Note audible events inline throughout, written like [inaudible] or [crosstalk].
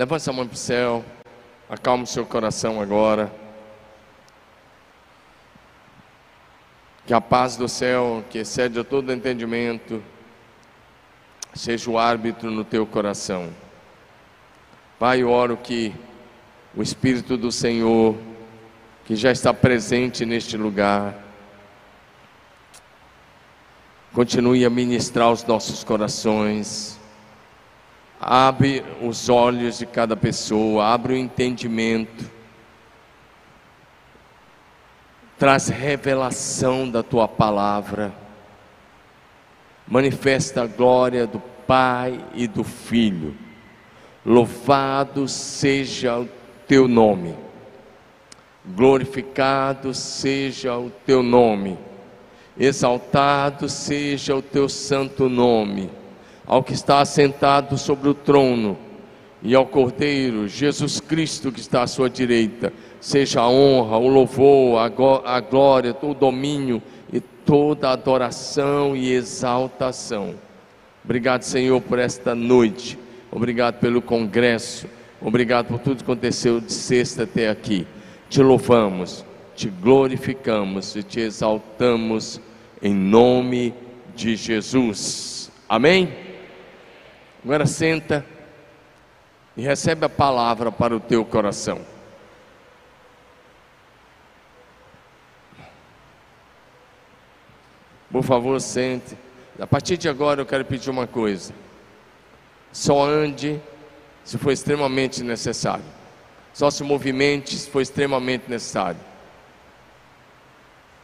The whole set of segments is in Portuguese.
Levante a mão para o céu. Acalme o seu coração agora. Que a paz do céu, que excede a todo entendimento, seja o árbitro no teu coração. Pai, eu oro que o Espírito do Senhor, que já está presente neste lugar, continue a ministrar os nossos corações. Abre os olhos de cada pessoa, abre o entendimento. Traz revelação da tua palavra. Manifesta a glória do Pai e do Filho. Louvado seja o teu nome. Glorificado seja o teu nome. Exaltado seja o teu santo nome. Ao que está assentado sobre o trono e ao Cordeiro, Jesus Cristo que está à sua direita, seja a honra, o louvor, a glória, o domínio e toda a adoração e exaltação. Obrigado, Senhor, por esta noite. Obrigado pelo congresso. Obrigado por tudo que aconteceu de sexta até aqui. Te louvamos, te glorificamos e te exaltamos em nome de Jesus. Amém? Agora senta e recebe a palavra para o teu coração. Por favor, sente. A partir de agora eu quero pedir uma coisa. Só ande se for extremamente necessário. Só se movimente se for extremamente necessário.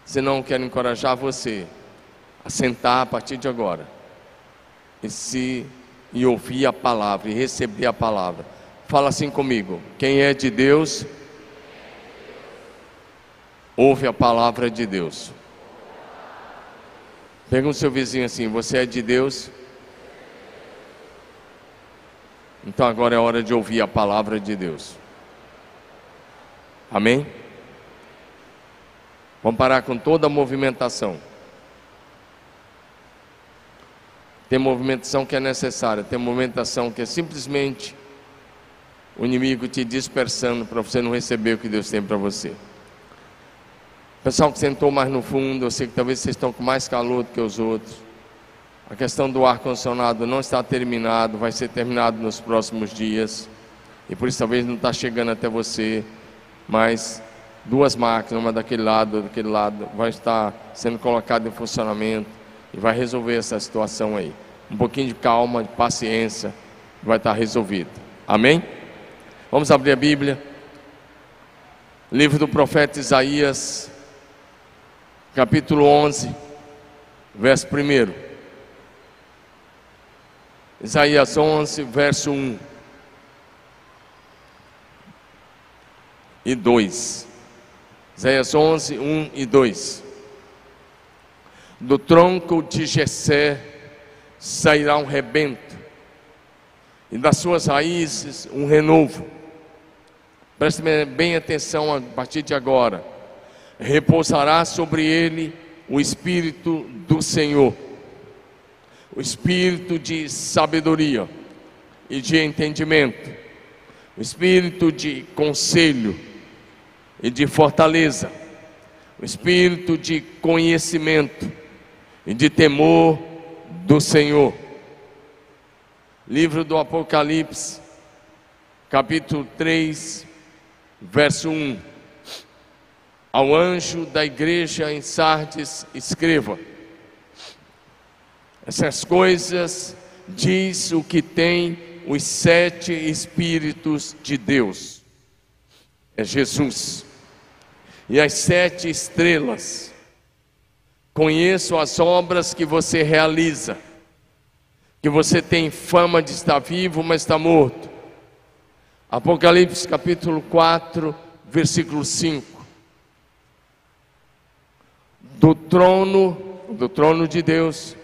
Se não, quero encorajar você a sentar a partir de agora e se e ouvir a palavra e receber a palavra. Fala assim comigo: quem é de Deus, ouve a palavra de Deus. Pergunta o seu vizinho assim: Você é de Deus? Então agora é hora de ouvir a palavra de Deus. Amém? Vamos parar com toda a movimentação. Tem movimentação que é necessária, tem movimentação que é simplesmente o inimigo te dispersando para você não receber o que Deus tem para você. Pessoal que sentou mais no fundo, eu sei que talvez vocês estão com mais calor do que os outros. A questão do ar-condicionado não está terminado, vai ser terminado nos próximos dias. E por isso talvez não está chegando até você. Mas duas máquinas, uma daquele lado, daquele lado, vai estar sendo colocada em funcionamento e vai resolver essa situação aí. Um pouquinho de calma, de paciência, vai estar resolvido. Amém? Vamos abrir a Bíblia. Livro do profeta Isaías, capítulo 11, verso 1. Isaías 11, verso 1 e 2. Isaías 11, 1 e 2. Do tronco de Jessé sairá um rebento, e das suas raízes um renovo. Preste bem atenção a partir de agora. Repousará sobre ele o Espírito do Senhor o espírito de sabedoria e de entendimento, o espírito de conselho e de fortaleza, o espírito de conhecimento e de temor do Senhor. Livro do Apocalipse, capítulo 3, verso 1. Ao anjo da igreja em Sardes, escreva: essas coisas diz o que tem os sete Espíritos de Deus. É Jesus. E as sete estrelas. Conheço as obras que você realiza. Que você tem fama de estar vivo, mas está morto. Apocalipse capítulo 4, versículo 5. Do trono, do trono de Deus,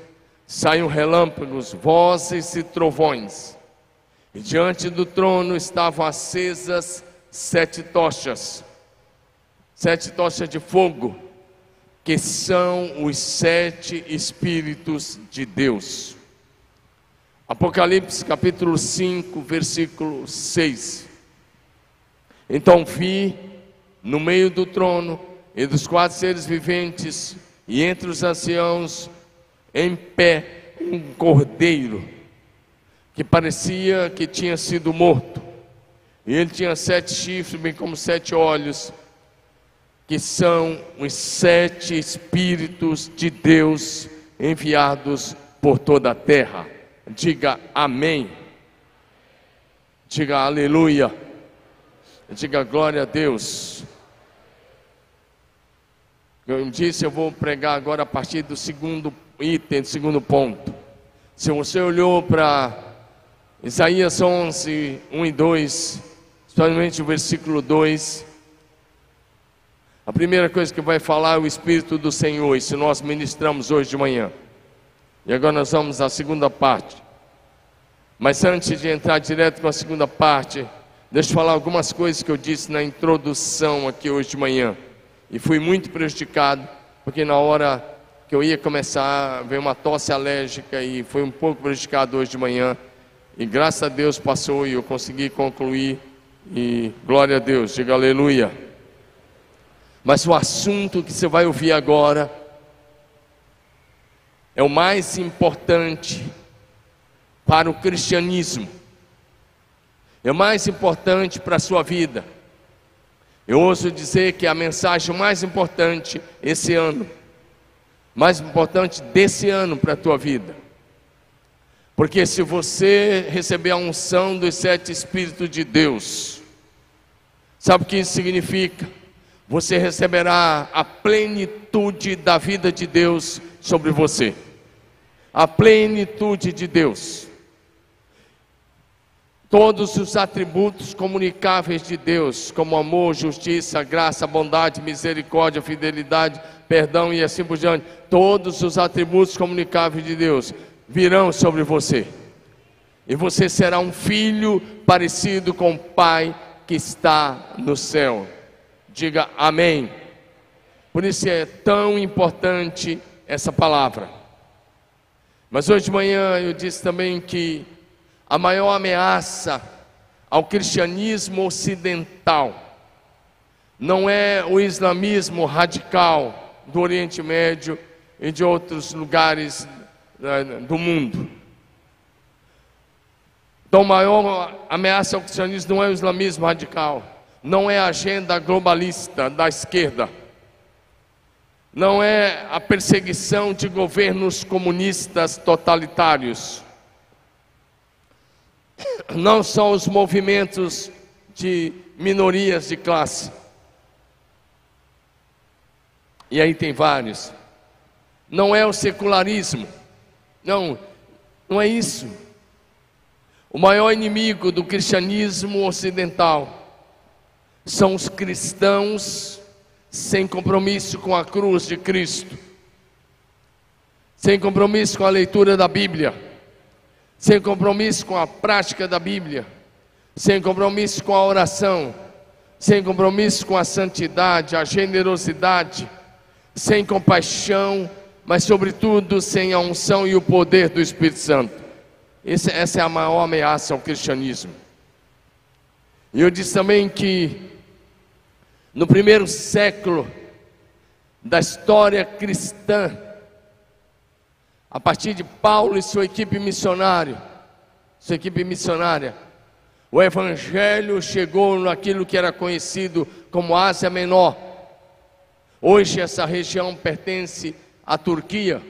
Saem relâmpagos, vozes e trovões. E diante do trono estavam acesas sete tochas, sete tochas de fogo, que são os sete Espíritos de Deus. Apocalipse capítulo 5, versículo 6. Então vi no meio do trono e dos quatro seres viventes e entre os anciãos em pé um cordeiro que parecia que tinha sido morto. E ele tinha sete chifres, bem como sete olhos, que são os sete Espíritos de Deus enviados por toda a terra. Diga amém. Diga aleluia. Diga glória a Deus. Eu disse, eu vou pregar agora a partir do segundo item, do segundo ponto. Se você olhou para Isaías 11, 1 e 2, especialmente o versículo 2, a primeira coisa que vai falar é o Espírito do Senhor, isso nós ministramos hoje de manhã. E agora nós vamos à segunda parte. Mas antes de entrar direto com a segunda parte, deixa eu falar algumas coisas que eu disse na introdução aqui hoje de manhã. E fui muito prejudicado, porque na hora que eu ia começar, veio uma tosse alérgica e foi um pouco prejudicado hoje de manhã. E graças a Deus passou e eu consegui concluir. E glória a Deus, diga aleluia. Mas o assunto que você vai ouvir agora é o mais importante para o cristianismo, é o mais importante para a sua vida. Eu ouso dizer que a mensagem mais importante esse ano, mais importante desse ano para a tua vida. Porque se você receber a unção dos sete Espíritos de Deus, sabe o que isso significa? Você receberá a plenitude da vida de Deus sobre você. A plenitude de Deus todos os atributos comunicáveis de Deus, como amor, justiça, graça, bondade, misericórdia, fidelidade, perdão e assim por diante, todos os atributos comunicáveis de Deus virão sobre você. E você será um filho parecido com o Pai que está no céu. Diga amém. Por isso é tão importante essa palavra. Mas hoje de manhã eu disse também que a maior ameaça ao cristianismo ocidental não é o islamismo radical do Oriente Médio e de outros lugares né, do mundo. Então, a maior ameaça ao cristianismo não é o islamismo radical, não é a agenda globalista da esquerda, não é a perseguição de governos comunistas totalitários não são os movimentos de minorias de classe. E aí tem vários. Não é o secularismo. Não, não é isso. O maior inimigo do cristianismo ocidental são os cristãos sem compromisso com a cruz de Cristo, sem compromisso com a leitura da Bíblia sem compromisso com a prática da Bíblia, sem compromisso com a oração, sem compromisso com a santidade, a generosidade, sem compaixão, mas sobretudo sem a unção e o poder do Espírito Santo. Esse, essa é a maior ameaça ao cristianismo. E eu disse também que no primeiro século da história cristã, a partir de Paulo e sua equipe missionária, sua equipe missionária, o evangelho chegou naquilo que era conhecido como Ásia Menor. Hoje essa região pertence à Turquia.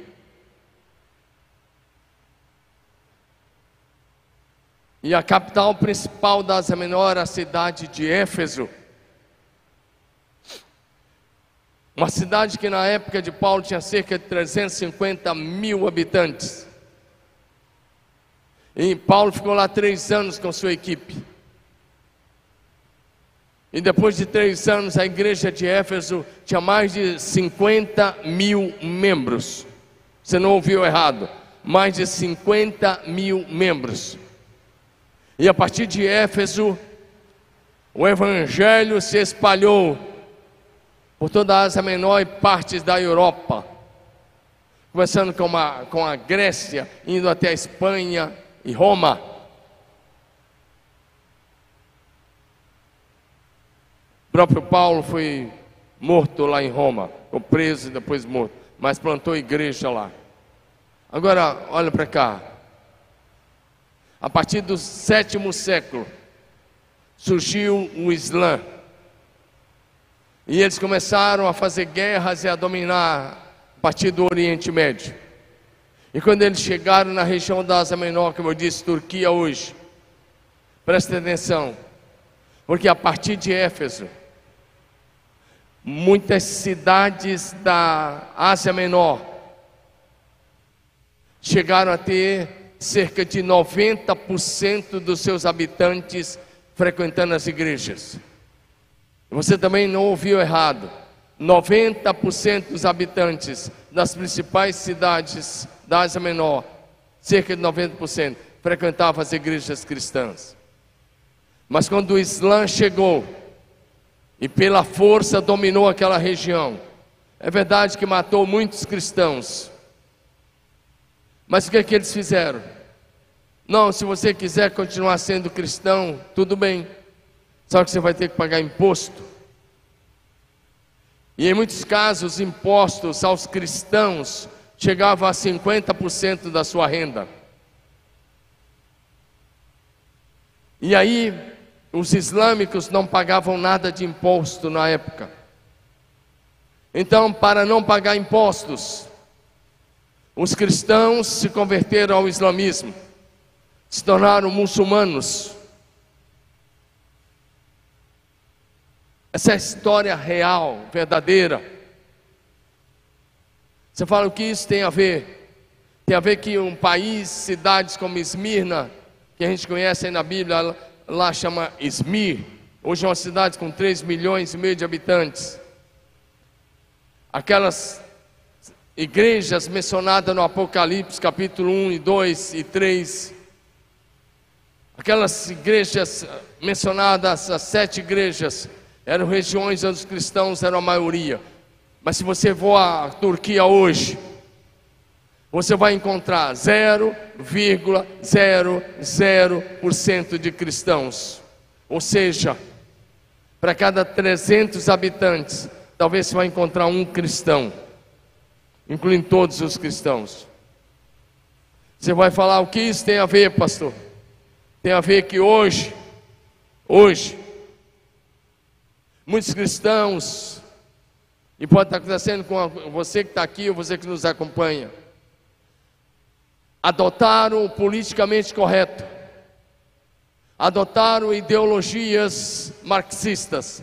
E a capital principal da Ásia Menor era a cidade de Éfeso. Uma cidade que na época de Paulo tinha cerca de 350 mil habitantes. E Paulo ficou lá três anos com sua equipe. E depois de três anos, a igreja de Éfeso tinha mais de 50 mil membros. Você não ouviu errado. Mais de 50 mil membros. E a partir de Éfeso, o evangelho se espalhou por toda a Ásia Menor e partes da Europa, começando com, uma, com a Grécia, indo até a Espanha, e Roma. O próprio Paulo foi morto lá em Roma, ou preso e depois morto, mas plantou igreja lá. Agora, olha para cá. A partir do sétimo século, surgiu o Islã. E eles começaram a fazer guerras e a dominar a partir do Oriente Médio. E quando eles chegaram na região da Ásia Menor, como eu disse, Turquia hoje, preste atenção, porque a partir de Éfeso, muitas cidades da Ásia Menor chegaram a ter cerca de 90% dos seus habitantes frequentando as igrejas. Você também não ouviu errado. 90% dos habitantes das principais cidades da Ásia Menor, cerca de 90%, frequentavam as igrejas cristãs. Mas quando o Islã chegou, e pela força dominou aquela região. É verdade que matou muitos cristãos. Mas o que é que eles fizeram? Não, se você quiser continuar sendo cristão, tudo bem. Só que você vai ter que pagar imposto. E em muitos casos, impostos aos cristãos chegavam a 50% da sua renda. E aí, os islâmicos não pagavam nada de imposto na época. Então, para não pagar impostos, os cristãos se converteram ao islamismo, se tornaram muçulmanos. Essa é a história real, verdadeira. Você fala o que isso tem a ver? Tem a ver que um país, cidades como Esmirna, que a gente conhece aí na Bíblia, lá chama Esmir, hoje é uma cidade com 3 milhões e meio de habitantes. Aquelas igrejas mencionadas no Apocalipse, capítulo 1 e 2 e 3. Aquelas igrejas mencionadas, as sete igrejas, eram regiões onde os cristãos eram a maioria. Mas se você for à Turquia hoje, você vai encontrar 0,00% de cristãos. Ou seja, para cada 300 habitantes, talvez você vai encontrar um cristão, incluindo todos os cristãos. Você vai falar o que isso tem a ver, pastor? Tem a ver que hoje, hoje, muitos cristãos, e pode estar acontecendo com você que está aqui ou você que nos acompanha, adotaram o politicamente correto, adotaram ideologias marxistas,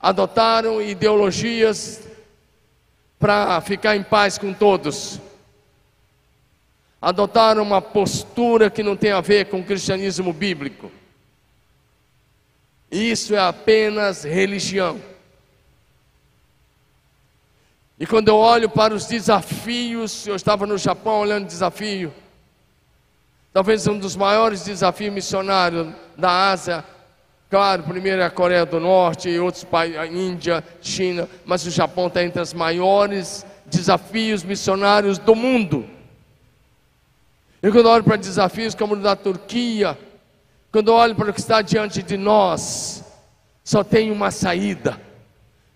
adotaram ideologias para ficar em paz com todos, adotaram uma postura que não tem a ver com o cristianismo bíblico. Isso é apenas religião. E quando eu olho para os desafios, eu estava no Japão olhando desafio. Talvez um dos maiores desafios missionários da Ásia. Claro, primeiro é a Coreia do Norte e outros países, a Índia, China, mas o Japão está entre os maiores desafios missionários do mundo. E quando eu olho para desafios como o da Turquia, quando olho para o que está diante de nós, só tem uma saída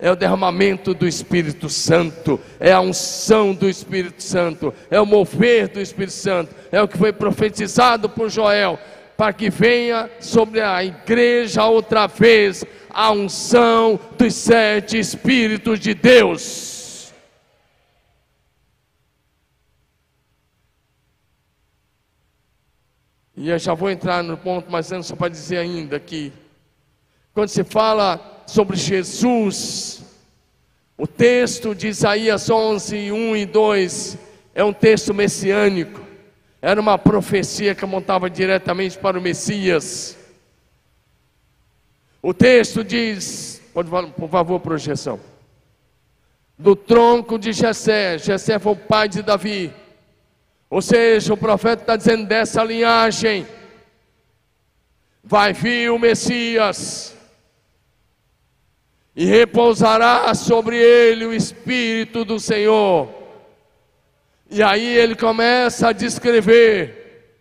é o derramamento do Espírito Santo, é a unção do Espírito Santo, é o mover do Espírito Santo, é o que foi profetizado por Joel, para que venha sobre a igreja outra vez a unção dos sete Espíritos de Deus. E eu já vou entrar no ponto, mas antes só para dizer ainda que, quando se fala sobre Jesus. O texto de Isaías 11, 1 e 2 é um texto messiânico. Era uma profecia que montava diretamente para o Messias. O texto diz, por favor, projeção. Do tronco de Jessé, Jessé foi o pai de Davi. Ou seja, o profeta está dizendo dessa linhagem vai vir o Messias e repousará sobre ele o Espírito do Senhor. E aí ele começa a descrever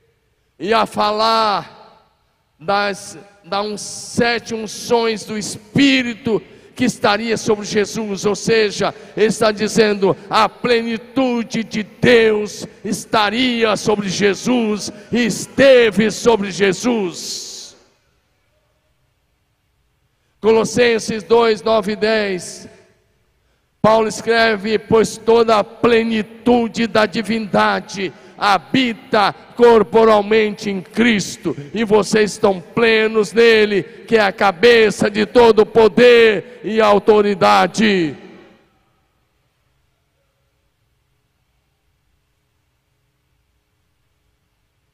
e a falar das, das sete unções do Espírito que estaria sobre Jesus, ou seja, ele está dizendo a plenitude de Deus estaria sobre Jesus esteve sobre Jesus. Colossenses 2, 9 e 10. Paulo escreve: Pois toda a plenitude da divindade habita corporalmente em Cristo, e vocês estão plenos nele, que é a cabeça de todo poder e autoridade.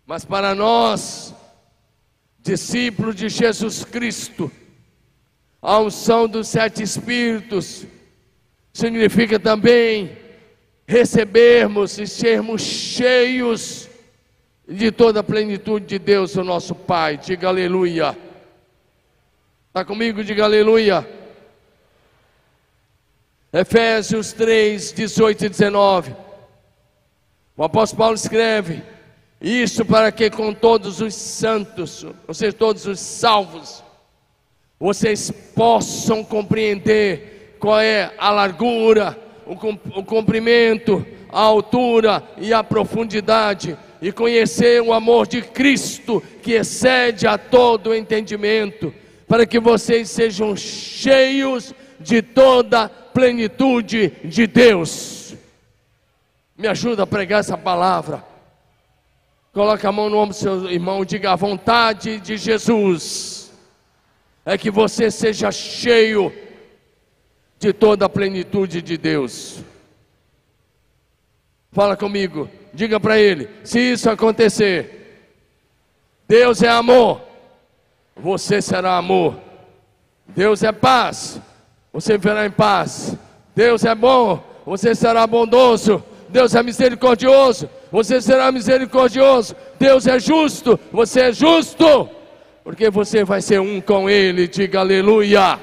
Mas para nós, discípulos de Jesus Cristo, a unção dos sete Espíritos significa também recebermos e sermos cheios de toda a plenitude de Deus, o nosso Pai. Diga aleluia. Está comigo? Diga aleluia. Efésios 3, 18 e 19. O apóstolo Paulo escreve: Isso para que com todos os santos, ou seja, todos os salvos, vocês possam compreender qual é a largura, o comprimento, a altura e a profundidade, e conhecer o amor de Cristo que excede a todo entendimento, para que vocês sejam cheios de toda plenitude de Deus. Me ajuda a pregar essa palavra. Coloque a mão no ombro do seu irmão e diga: a vontade de Jesus é que você seja cheio de toda a plenitude de Deus. Fala comigo, diga para ele: se isso acontecer, Deus é amor, você será amor. Deus é paz, você viverá em paz. Deus é bom, você será bondoso. Deus é misericordioso, você será misericordioso. Deus é justo, você é justo, porque você vai ser um com Ele. Diga aleluia.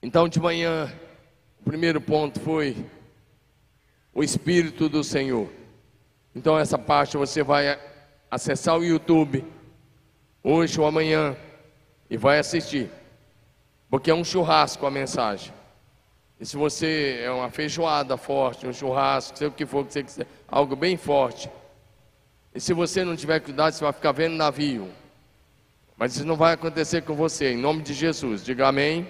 Então, de manhã, o primeiro ponto foi o Espírito do Senhor. Então, essa parte você vai acessar o YouTube hoje ou amanhã e vai assistir, porque é um churrasco a mensagem. E se você é uma feijoada forte, um churrasco, sei o que for que você quiser, algo bem forte. E se você não tiver cuidado, você vai ficar vendo navio. Mas isso não vai acontecer com você, em nome de Jesus. Diga amém.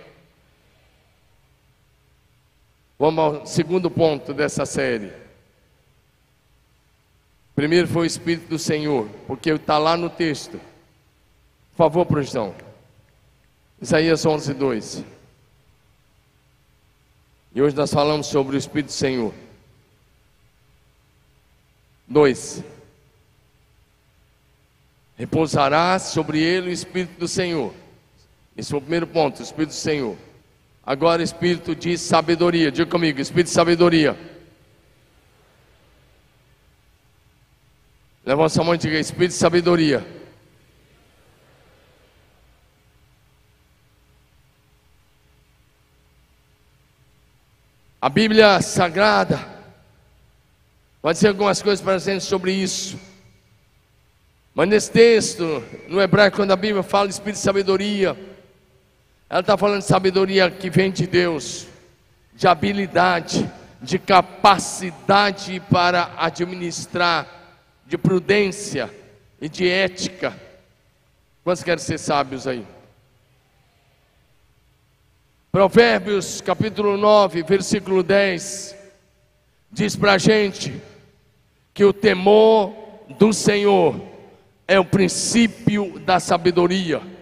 Vamos ao segundo ponto dessa série. Primeiro foi o Espírito do Senhor, porque está lá no texto. Por favor, projeção. Isaías 11, 2. E hoje nós falamos sobre o Espírito do Senhor. 2. Repousará sobre ele o Espírito do Senhor. Esse foi o primeiro ponto, o Espírito do Senhor. Agora, espírito de sabedoria. Diga comigo, espírito de sabedoria. Levanta sua mão e diga: Espírito de sabedoria. A Bíblia Sagrada vai dizer algumas coisas para a gente sobre isso. Mas nesse texto, no hebraico, quando a Bíblia fala de espírito de sabedoria, ela está falando de sabedoria que vem de Deus, de habilidade, de capacidade para administrar, de prudência e de ética. Quantos querem ser sábios aí? Provérbios capítulo 9, versículo 10, diz para a gente que o temor do Senhor é o princípio da sabedoria.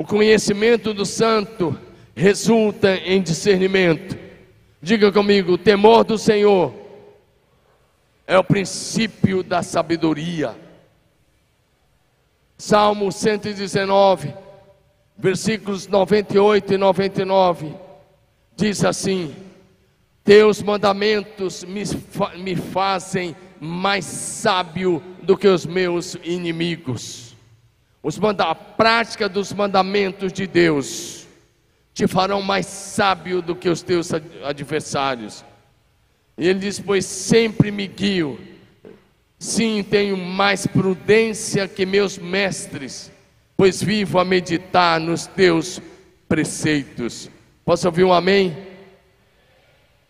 O conhecimento do santo resulta em discernimento. Diga comigo: o temor do Senhor é o princípio da sabedoria. Salmo 119, versículos 98 e 99, diz assim: Teus mandamentos me, me fazem mais sábio do que os meus inimigos. Os manda a prática dos mandamentos de Deus te farão mais sábio do que os teus adversários. E ele diz: Pois sempre me guio, sim, tenho mais prudência que meus mestres, pois vivo a meditar nos teus preceitos. Posso ouvir um amém?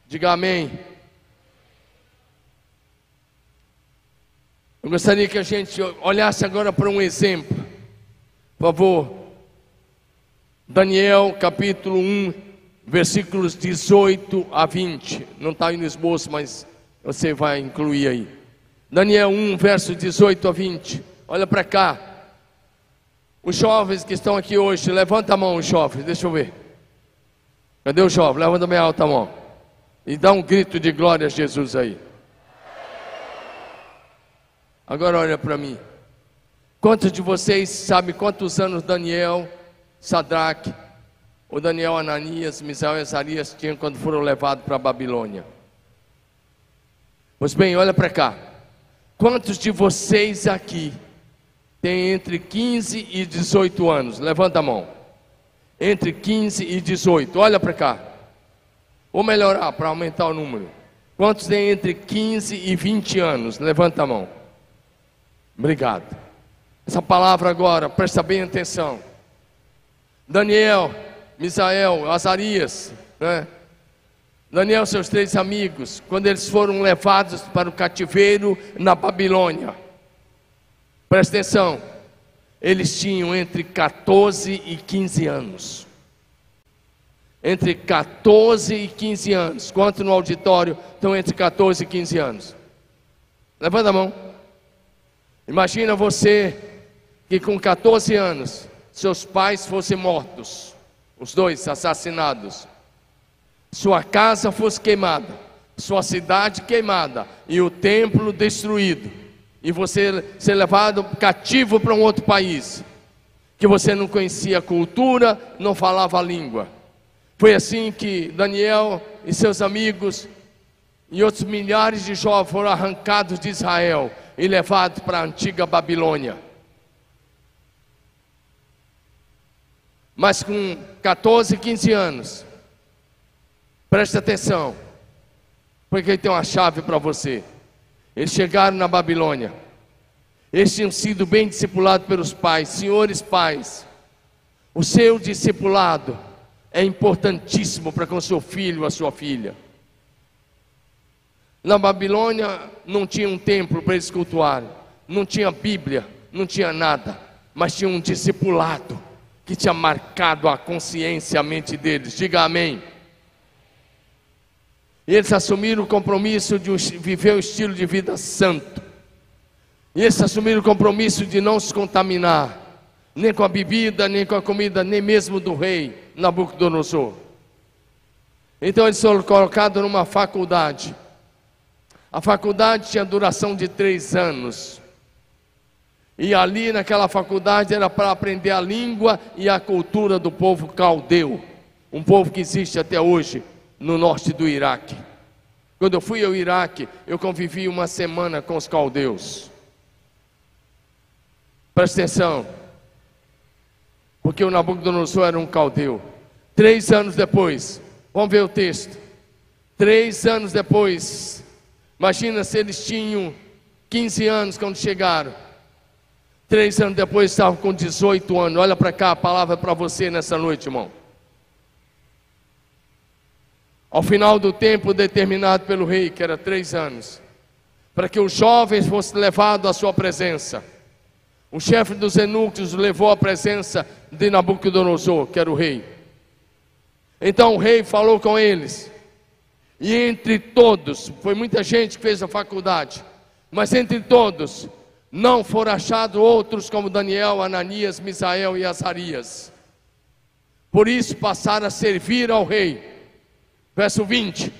Diga amém. Eu gostaria que a gente olhasse agora para um exemplo. Por favor. Daniel capítulo 1, versículos 18 a 20. Não está aí no esboço, mas você vai incluir aí. Daniel 1, verso 18 a 20. Olha para cá. Os jovens que estão aqui hoje, levanta a mão, os jovens, deixa eu ver. Cadê o jovem? Levanta bem alta a mão. E dá um grito de glória a Jesus aí. Agora olha para mim. Quantos de vocês sabem quantos anos Daniel, Sadraque, o Daniel Ananias, Misael e Azarias tinham quando foram levados para a Babilônia? Pois bem, olha para cá. Quantos de vocês aqui têm entre 15 e 18 anos? Levanta a mão. Entre 15 e 18. Olha para cá. Vou melhorar para aumentar o número. Quantos têm entre 15 e 20 anos? Levanta a mão. Obrigado. Essa palavra agora, presta bem atenção. Daniel, Misael, Azarias, né? Daniel, seus três amigos, quando eles foram levados para o cativeiro na Babilônia, presta atenção, eles tinham entre 14 e 15 anos. Entre 14 e 15 anos. Quanto no auditório estão entre 14 e 15 anos? Levanta a mão. Imagina você que com 14 anos seus pais fossem mortos, os dois assassinados, sua casa fosse queimada, sua cidade queimada e o templo destruído, e você ser levado cativo para um outro país, que você não conhecia a cultura, não falava a língua. Foi assim que Daniel e seus amigos e outros milhares de jovens foram arrancados de Israel e levado para a antiga Babilônia. Mas com 14, 15 anos, preste atenção, porque tem uma chave para você. Eles chegaram na Babilônia, eles tinham sido bem discipulados pelos pais, senhores pais. O seu discipulado é importantíssimo para com seu filho a sua filha. Na Babilônia não tinha um templo para eles cultuarem, não tinha Bíblia, não tinha nada, mas tinha um discipulado que tinha marcado a consciência, a mente deles. Diga amém. Eles assumiram o compromisso de viver um estilo de vida santo. Eles assumiram o compromisso de não se contaminar, nem com a bebida, nem com a comida, nem mesmo do rei Nabucodonosor. Então eles foram colocados numa faculdade a faculdade tinha duração de três anos. E ali naquela faculdade era para aprender a língua e a cultura do povo caldeu, um povo que existe até hoje no norte do Iraque. Quando eu fui ao Iraque, eu convivi uma semana com os caldeus. Presta atenção, porque o Nabucodonosor era um caldeu. Três anos depois, vamos ver o texto. Três anos depois, Imagina se eles tinham 15 anos quando chegaram. Três anos depois estavam com 18 anos. Olha para cá, a palavra é para você nessa noite, irmão. Ao final do tempo determinado pelo rei, que era três anos, para que os jovens fossem levados à sua presença. O chefe dos eunucos levou à presença de Nabucodonosor, que era o rei. Então o rei falou com eles: e entre todos, foi muita gente que fez a faculdade, mas entre todos, não foram achados outros como Daniel, Ananias, Misael e Azarias. Por isso passaram a servir ao rei. Verso 20: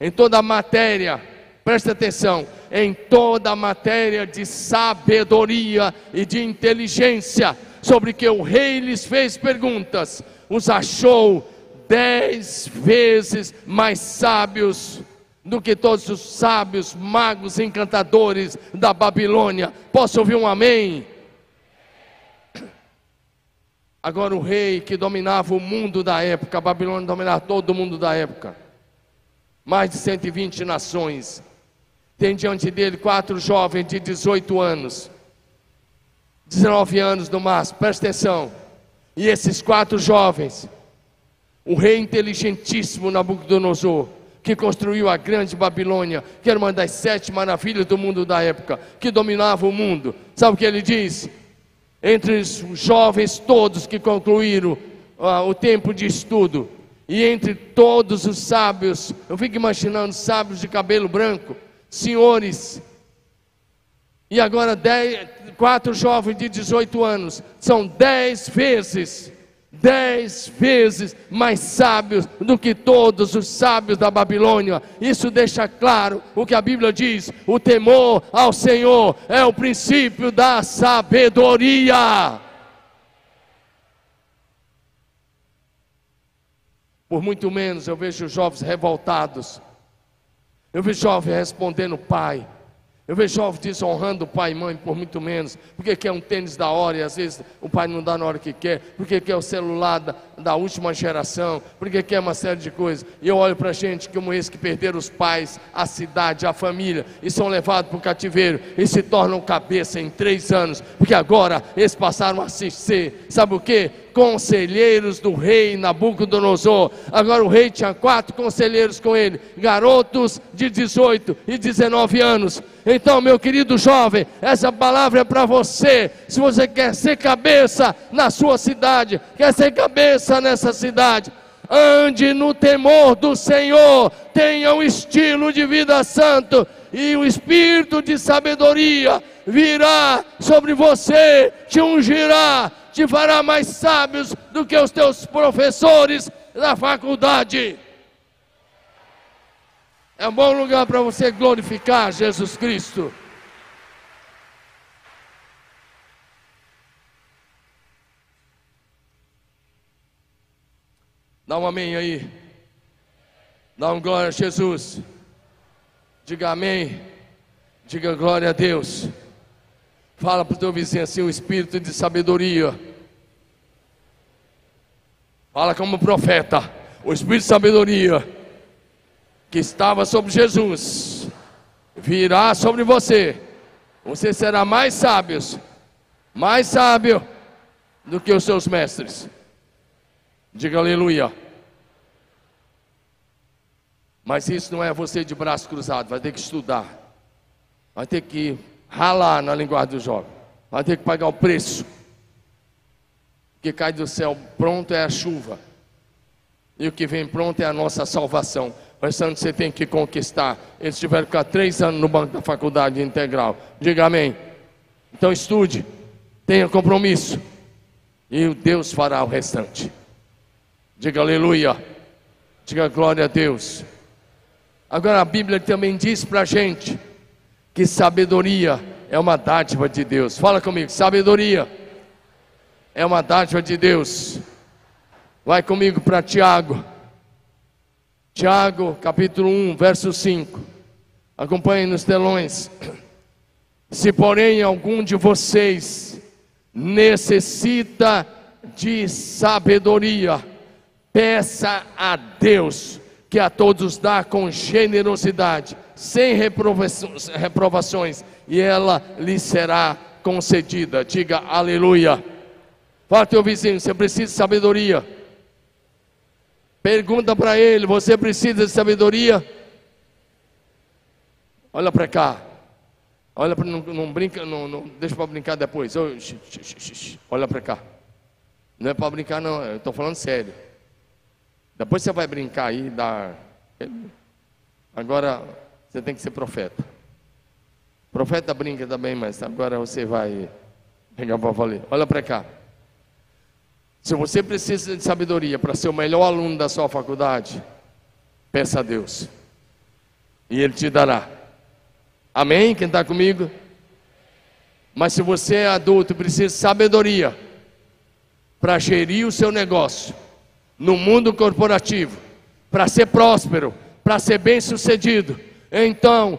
em toda a matéria, presta atenção, em toda a matéria de sabedoria e de inteligência, sobre que o rei lhes fez perguntas, os achou dez vezes mais sábios do que todos os sábios, magos, encantadores da Babilônia. Posso ouvir um amém? Agora, o rei que dominava o mundo da época, a Babilônia dominava todo o mundo da época, mais de 120 nações. Tem diante dele quatro jovens de 18 anos, 19 anos no máximo, presta atenção. E esses quatro jovens, o rei inteligentíssimo Nabucodonosor, que construiu a grande Babilônia, que era uma das sete maravilhas do mundo da época, que dominava o mundo. Sabe o que ele diz? Entre os jovens todos que concluíram o tempo de estudo, e entre todos os sábios, eu fico imaginando sábios de cabelo branco, senhores, e agora dez, quatro jovens de 18 anos, são dez vezes dez vezes mais sábios do que todos os sábios da Babilônia. Isso deixa claro o que a Bíblia diz: o temor ao Senhor é o princípio da sabedoria. Por muito menos eu vejo jovens revoltados, eu vejo jovens respondendo, pai. Eu vejo jovens desonrando o pai e mãe por muito menos, porque quer um tênis da hora e às vezes o pai não dá na hora que quer, porque quer o celular da, da última geração, porque quer uma série de coisas. E eu olho para gente como esse que perderam os pais, a cidade, a família, e são levados para o cativeiro e se tornam cabeça em três anos, porque agora eles passaram a ser, sabe o que? Conselheiros do rei Nabucodonosor. Agora o rei tinha quatro conselheiros com ele, garotos de 18 e 19 anos. Então, meu querido jovem, essa palavra é para você. Se você quer ser cabeça na sua cidade, quer ser cabeça nessa cidade, ande no temor do Senhor, tenha um estilo de vida santo e o espírito de sabedoria virá sobre você, te ungirá, te fará mais sábios do que os teus professores da faculdade. É um bom lugar para você glorificar Jesus Cristo. Dá um amém aí. Dá um glória a Jesus. Diga amém. Diga glória a Deus. Fala para o teu vizinho assim: o espírito de sabedoria. Fala como profeta: o espírito de sabedoria que estava sobre Jesus virá sobre você. Você será mais sábio, mais sábio do que os seus mestres. Diga aleluia. Mas isso não é você de braço cruzado, vai ter que estudar, vai ter que ralar na linguagem do jovem, vai ter que pagar o preço. O que cai do céu pronto é a chuva, e o que vem pronto é a nossa salvação. O restante você tem que conquistar. Eles tiveram que ficar três anos no banco da faculdade integral. Diga amém. Então estude, tenha compromisso, e Deus fará o restante. Diga aleluia. Diga glória a Deus. Agora a Bíblia também diz para a gente que sabedoria é uma dádiva de Deus. Fala comigo, sabedoria é uma dádiva de Deus. Vai comigo para Tiago. Tiago, capítulo 1, verso 5. Acompanhe nos telões. Se porém algum de vocês necessita de sabedoria, peça a Deus, que a todos dá com generosidade, sem reprovações, e ela lhe será concedida. Diga aleluia. Fala teu vizinho, você precisa de sabedoria. Pergunta para ele: Você precisa de sabedoria? Olha para cá. Olha para não, não brinca, não, não deixa para brincar depois. Olha para cá. Não é para brincar não, eu estou falando sério. Depois você vai brincar aí, dar. Agora você tem que ser profeta. Profeta brinca também, mas agora você vai pegar para valer. Olha para cá. Se você precisa de sabedoria para ser o melhor aluno da sua faculdade, peça a Deus. E Ele te dará. Amém? Quem está comigo? Mas se você é adulto e precisa de sabedoria para gerir o seu negócio no mundo corporativo, para ser próspero, para ser bem sucedido, então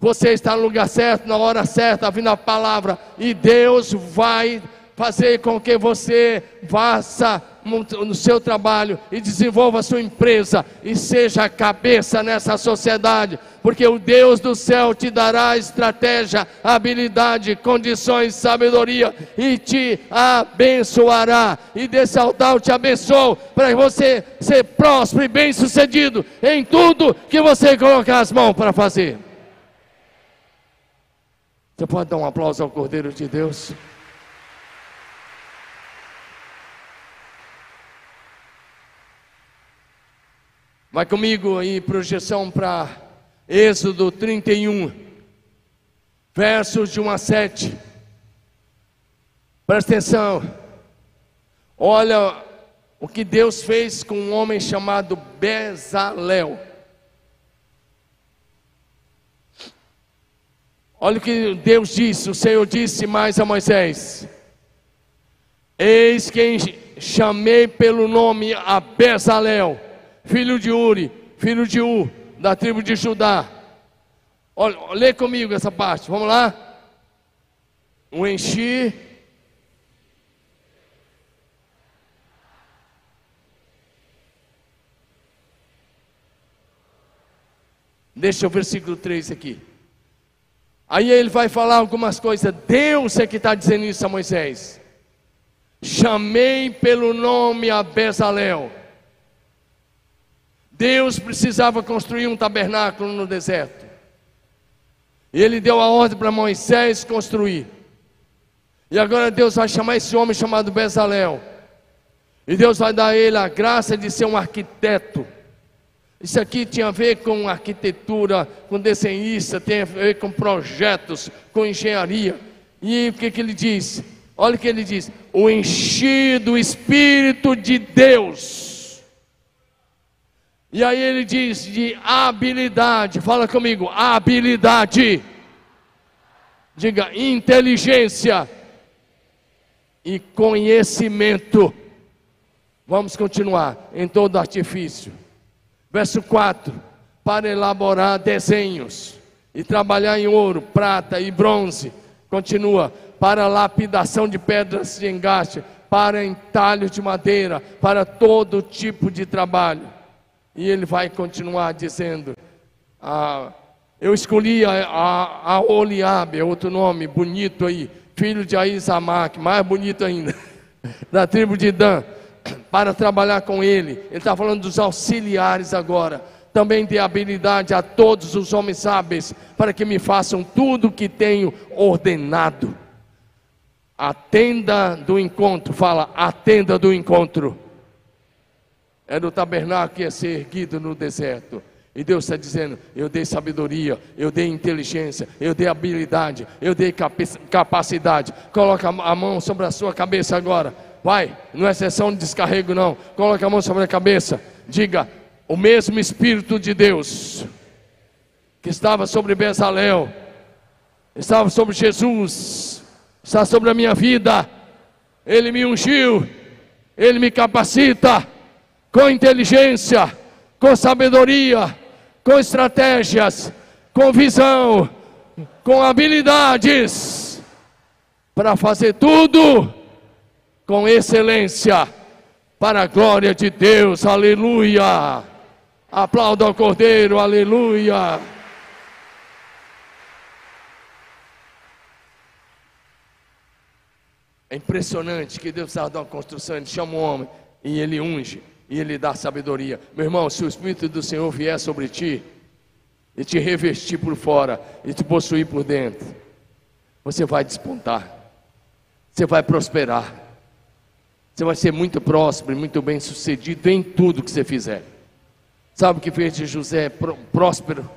você está no lugar certo, na hora certa, vindo a palavra, e Deus vai fazer com que você faça no seu trabalho e desenvolva a sua empresa e seja a cabeça nessa sociedade, porque o Deus do céu te dará estratégia, habilidade, condições, sabedoria e te abençoará. E desse altar eu te abençoo para você ser próspero e bem-sucedido em tudo que você colocar as mãos para fazer. Você pode dar um aplauso ao Cordeiro de Deus? Vai comigo aí, projeção para Êxodo 31, versos de 1 a 7. Presta atenção. Olha o que Deus fez com um homem chamado Bezalel. Olha o que Deus disse, o Senhor disse mais a Moisés: Eis quem chamei pelo nome a Bezalel filho de Uri, filho de U, da tribo de Judá. Olha, lê comigo essa parte, vamos lá? O enchi. Deixa o versículo 3 aqui. Aí ele vai falar algumas coisas. Deus é que está dizendo isso a Moisés. Chamei pelo nome a Bezalel Deus precisava construir um tabernáculo no deserto. E ele deu a ordem para Moisés construir. E agora Deus vai chamar esse homem chamado Bezalel. E Deus vai dar a ele a graça de ser um arquiteto. Isso aqui tinha a ver com arquitetura, com desenhista, tem a ver com projetos, com engenharia. E o que, que ele diz? Olha o que ele diz: o enchido Espírito de Deus e aí ele diz de habilidade, fala comigo, habilidade. Diga inteligência e conhecimento. Vamos continuar em todo artifício. Verso 4: para elaborar desenhos e trabalhar em ouro, prata e bronze. Continua, para lapidação de pedras de engaste, para entalhos de madeira, para todo tipo de trabalho e ele vai continuar dizendo: ah, Eu escolhi a, a, a Oliabe, é outro nome bonito aí, filho de Aizamac, mais bonito ainda, [laughs] da tribo de Dan, [clears throat] para trabalhar com ele. Ele está falando dos auxiliares agora. Também dê habilidade a todos os homens hábeis, para que me façam tudo o que tenho ordenado. A tenda do encontro, fala, a tenda do encontro era o tabernáculo ia ser erguido no deserto. E Deus está dizendo: Eu dei sabedoria, eu dei inteligência, eu dei habilidade, eu dei capacidade. Coloca a mão sobre a sua cabeça agora. Vai, não é sessão de descarrego, não. Coloca a mão sobre a cabeça. Diga: O mesmo Espírito de Deus que estava sobre Bezalel, estava sobre Jesus, está sobre a minha vida. Ele me ungiu, ele me capacita com inteligência, com sabedoria, com estratégias, com visão, com habilidades, para fazer tudo com excelência, para a glória de Deus, aleluia. Aplauda ao Cordeiro, aleluia. É impressionante que Deus está dando uma construção, ele chama o homem e ele unge e Ele dá sabedoria. Meu irmão, se o Espírito do Senhor vier sobre ti e te revestir por fora e te possuir por dentro, você vai despontar, você vai prosperar, você vai ser muito próspero e muito bem sucedido em tudo que você fizer. Sabe o que fez de José próspero?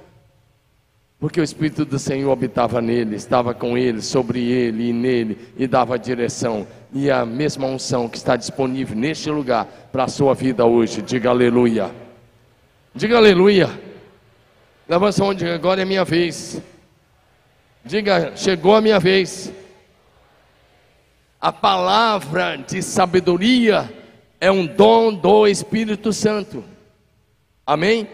Porque o Espírito do Senhor habitava nele, estava com ele, sobre ele e nele, e dava direção. E a mesma unção que está disponível neste lugar para a sua vida hoje. Diga aleluia. Diga aleluia. Levanta a mão, diga agora é minha vez. Diga, chegou a minha vez. A palavra de sabedoria é um dom do Espírito Santo. Amém?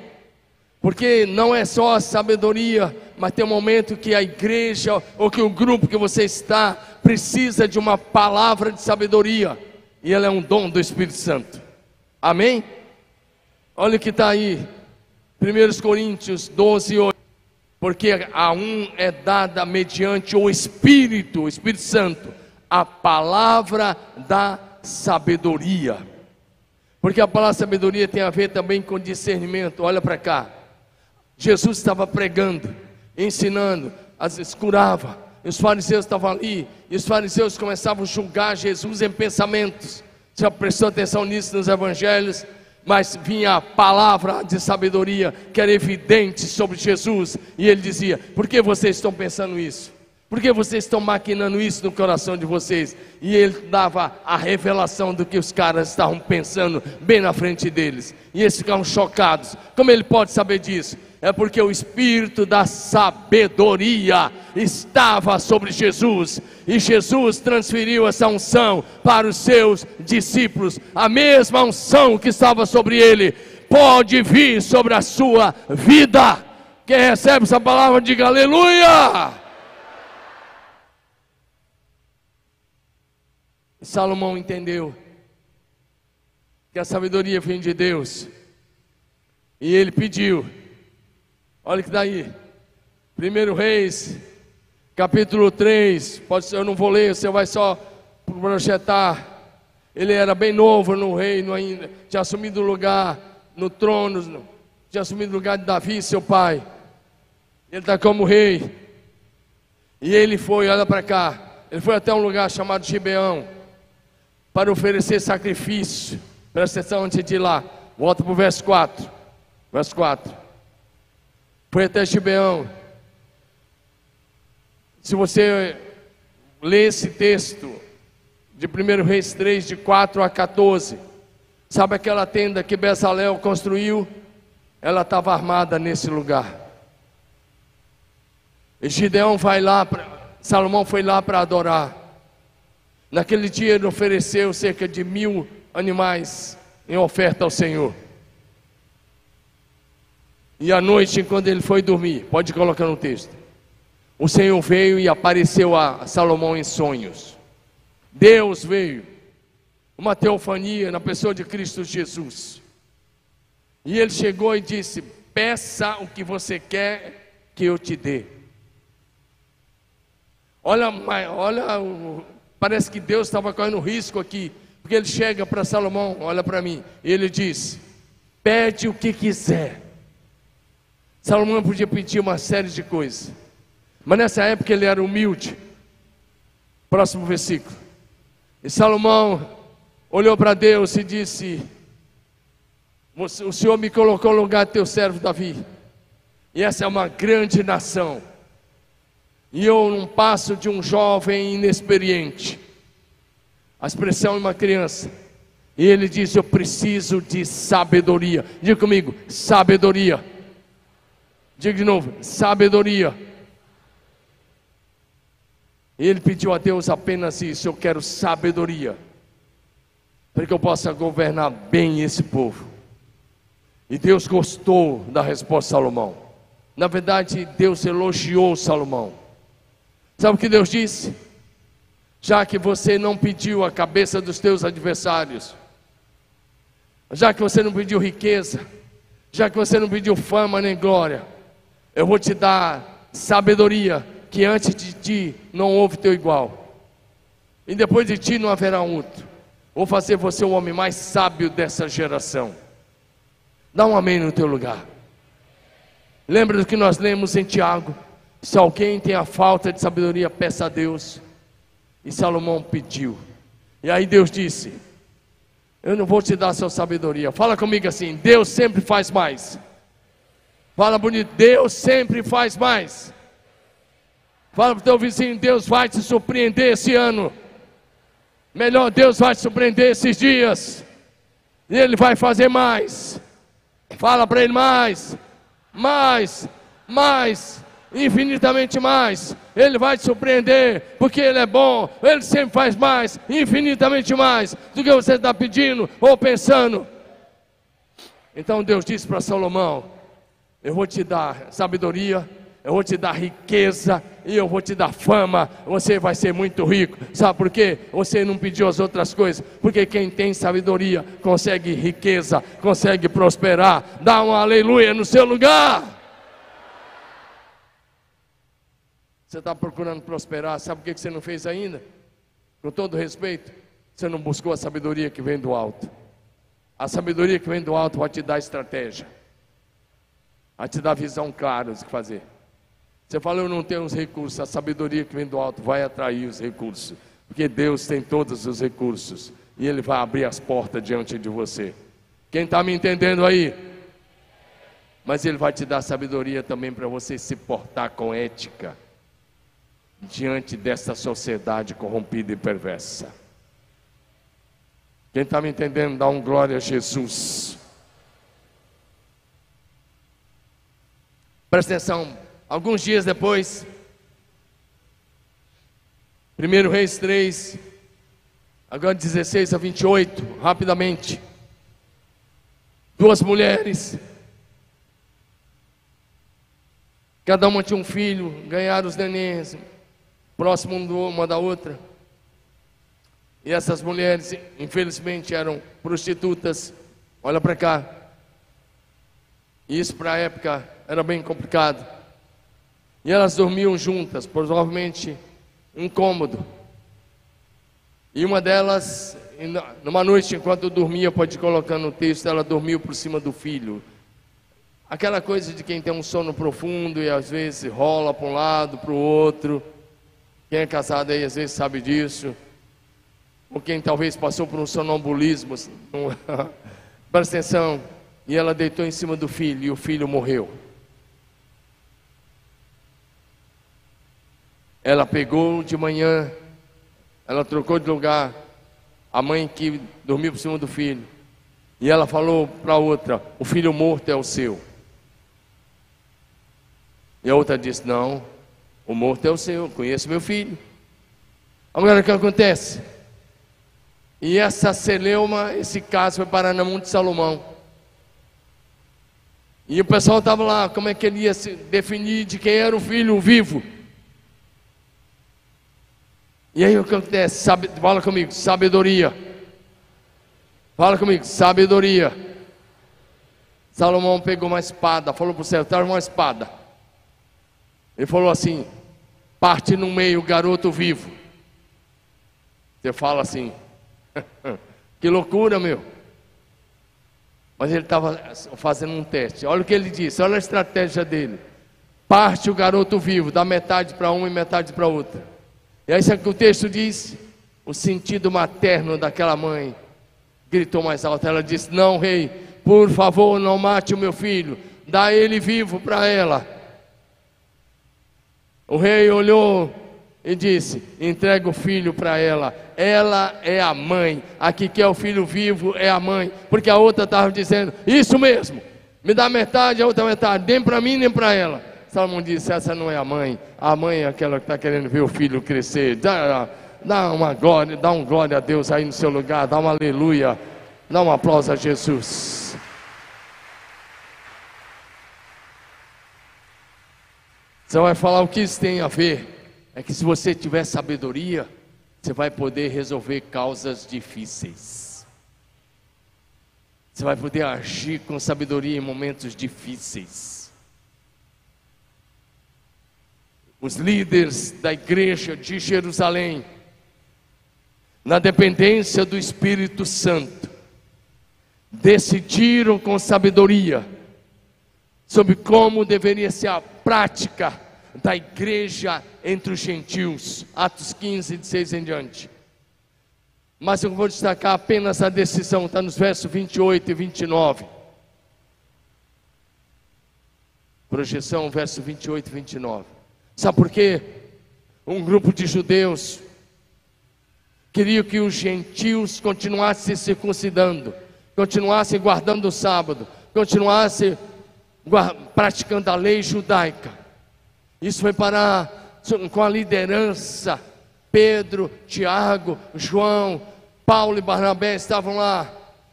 Porque não é só a sabedoria, mas tem um momento que a igreja ou que o grupo que você está precisa de uma palavra de sabedoria. e ela é um dom do Espírito Santo. Amém? Olha o que está aí, 1 Coríntios 12, 8. Porque a um é dada mediante o Espírito, o Espírito Santo, a palavra da sabedoria. Porque a palavra sabedoria tem a ver também com discernimento. Olha para cá. Jesus estava pregando, ensinando, vezes curava. E os fariseus estavam ali, e os fariseus começavam a julgar Jesus em pensamentos. Você já prestou atenção nisso nos evangelhos? Mas vinha a palavra de sabedoria que era evidente sobre Jesus, e ele dizia: Por que vocês estão pensando isso? Por que vocês estão maquinando isso no coração de vocês? E ele dava a revelação do que os caras estavam pensando bem na frente deles. E eles ficavam chocados. Como ele pode saber disso? É porque o espírito da sabedoria estava sobre Jesus, e Jesus transferiu essa unção para os seus discípulos. A mesma unção que estava sobre ele pode vir sobre a sua vida. Quem recebe essa palavra, diga aleluia. Salomão entendeu que a sabedoria vem de Deus. E ele pediu. Olha que daí. Primeiro Reis, capítulo 3. Pode ser, eu não vou ler, você vai só projetar. Ele era bem novo no reino ainda, tinha assumido o lugar no trono, tinha assumido o lugar de Davi, seu pai. Ele está como rei. E ele foi, olha para cá. Ele foi até um lugar chamado Gibeão para oferecer sacrifício. Presta atenção antes de ir lá. Volta para o verso 4. Verso 4. Foi até Gibeão. Se você ler esse texto de 1 Reis 3, de 4 a 14, sabe aquela tenda que Bezalel construiu? Ela estava armada nesse lugar. E Gideão vai lá, pra, Salomão foi lá para adorar. Naquele dia ele ofereceu cerca de mil animais em oferta ao Senhor. E à noite, quando ele foi dormir, pode colocar no texto, o Senhor veio e apareceu a Salomão em sonhos. Deus veio, uma teofania na pessoa de Cristo Jesus. E ele chegou e disse: Peça o que você quer que eu te dê. Olha, olha Parece que Deus estava correndo risco aqui, porque ele chega para Salomão, olha para mim, e ele diz: Pede o que quiser. Salomão podia pedir uma série de coisas, mas nessa época ele era humilde. Próximo versículo. E Salomão olhou para Deus e disse: O Senhor me colocou no lugar de teu servo Davi, e essa é uma grande nação e eu não passo de um jovem inexperiente. A expressão é uma criança. E ele diz: Eu preciso de sabedoria. Diga comigo: sabedoria. Diga de novo: sabedoria. Ele pediu a Deus apenas isso: Eu quero sabedoria. Para que eu possa governar bem esse povo. E Deus gostou da resposta de Salomão. Na verdade, Deus elogiou Salomão. Sabe o que Deus disse? Já que você não pediu a cabeça dos teus adversários, já que você não pediu riqueza, já que você não pediu fama nem glória, eu vou te dar sabedoria que antes de ti não houve teu igual, e depois de ti não haverá outro. Vou fazer você o homem mais sábio dessa geração. Dá um amém no teu lugar. Lembra do que nós lemos em Tiago? Se alguém tem a falta de sabedoria, peça a Deus. E Salomão pediu. E aí Deus disse: Eu não vou te dar a sua sabedoria. Fala comigo assim: Deus sempre faz mais. Fala bonito: Deus sempre faz mais. Fala para o teu vizinho: Deus vai te surpreender esse ano. Melhor, Deus vai te surpreender esses dias. E Ele vai fazer mais. Fala para Ele mais, mais, mais infinitamente mais. Ele vai te surpreender, porque Ele é bom, Ele sempre faz mais, infinitamente mais do que você está pedindo ou pensando. Então Deus disse para Salomão: Eu vou te dar sabedoria, eu vou te dar riqueza e eu vou te dar fama. Você vai ser muito rico. Sabe por quê? Você não pediu as outras coisas. Porque quem tem sabedoria consegue riqueza, consegue prosperar. Dá um aleluia no seu lugar. Você está procurando prosperar, sabe por que você não fez ainda? Com todo respeito, você não buscou a sabedoria que vem do alto. A sabedoria que vem do alto vai te dar estratégia, vai te dar visão clara do que fazer. Você fala, eu não tenho os recursos, a sabedoria que vem do alto vai atrair os recursos, porque Deus tem todos os recursos e Ele vai abrir as portas diante de você. Quem está me entendendo aí? Mas Ele vai te dar sabedoria também para você se portar com ética diante dessa sociedade corrompida e perversa. Quem está me entendendo, dá um glória a Jesus. Presta atenção, alguns dias depois, 1 Reis 3, agora 16 a 28, rapidamente. Duas mulheres, cada uma tinha um filho, ganharam os nenéns, próximo uma da outra. E essas mulheres, infelizmente, eram prostitutas. Olha para cá. Isso para a época era bem complicado. E elas dormiam juntas, provavelmente incômodo. E uma delas, numa noite, enquanto dormia, pode colocar no texto, ela dormiu por cima do filho. Aquela coisa de quem tem um sono profundo e às vezes rola para um lado, para o outro. Quem é casado aí às vezes sabe disso. Ou quem talvez passou por um sonambulismo. [laughs] Presta atenção. E ela deitou em cima do filho e o filho morreu. Ela pegou de manhã, ela trocou de lugar, a mãe que dormiu por cima do filho. E ela falou para a outra: O filho morto é o seu. E a outra disse: Não, o morto é o seu, conheço meu filho. Agora o que acontece? E essa celeuma, esse caso foi parar na mão de Salomão. E o pessoal estava lá, como é que ele ia se definir de quem era o filho vivo? E aí o que acontece? Sabe, fala comigo, sabedoria. Fala comigo, sabedoria. Salomão pegou uma espada, falou para o céu, traz uma espada. Ele falou assim: parte no meio, garoto vivo. Você fala assim, [laughs] que loucura, meu. Mas ele estava fazendo um teste. Olha o que ele disse, olha a estratégia dele. Parte o garoto vivo, dá metade para uma e metade para outra. E aí sabe o que o texto diz? O sentido materno daquela mãe gritou mais alto. Ela disse: Não, rei, por favor, não mate o meu filho, dá ele vivo para ela. O rei olhou e disse: entrega o filho para ela. Ela é a mãe. Aqui que é o filho vivo é a mãe. Porque a outra estava dizendo: Isso mesmo, me dá metade, a outra metade, nem para mim nem para ela. Salomão disse: Essa não é a mãe. A mãe é aquela que está querendo ver o filho crescer. Dá, dá uma glória, dá um glória a Deus aí no seu lugar. Dá uma aleluia. Dá um aplauso a Jesus. Você vai falar o que isso tem a ver? É que se você tiver sabedoria, você vai poder resolver causas difíceis. Você vai poder agir com sabedoria em momentos difíceis. Os líderes da igreja de Jerusalém, na dependência do Espírito Santo, decidiram com sabedoria sobre como deveria ser a prática da igreja entre os gentios. Atos 15, 16 em diante. Mas eu vou destacar apenas a decisão, está nos versos 28 e 29. Projeção, verso 28 e 29. Sabe por quê? Um grupo de judeus queria que os gentios continuassem circuncidando, continuassem guardando o sábado, continuassem praticando a lei judaica. Isso foi para com a liderança. Pedro, Tiago, João, Paulo e Barnabé estavam lá,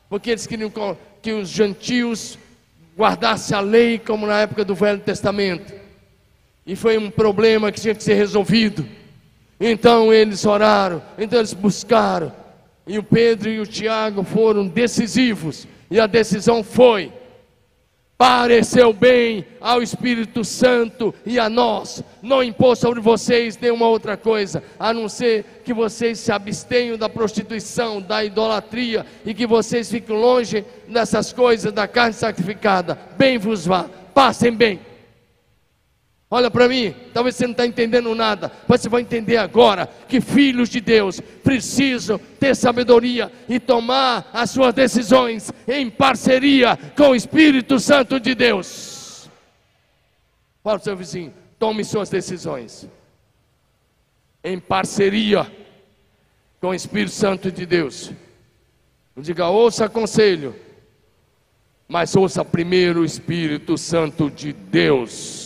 porque eles queriam que os gentios guardassem a lei como na época do Velho Testamento. E foi um problema que tinha que ser resolvido. Então eles oraram, então eles buscaram. E o Pedro e o Tiago foram decisivos. E a decisão foi: pareceu bem ao Espírito Santo e a nós, não impôs sobre vocês nenhuma outra coisa, a não ser que vocês se abstenham da prostituição, da idolatria e que vocês fiquem longe dessas coisas da carne sacrificada. Bem vos vá, passem bem. Olha para mim, talvez você não está entendendo nada, mas você vai entender agora que filhos de Deus precisam ter sabedoria e tomar as suas decisões em parceria com o Espírito Santo de Deus. Fala o seu vizinho, tome suas decisões em parceria com o Espírito Santo de Deus. Não diga, ouça conselho, mas ouça primeiro o Espírito Santo de Deus.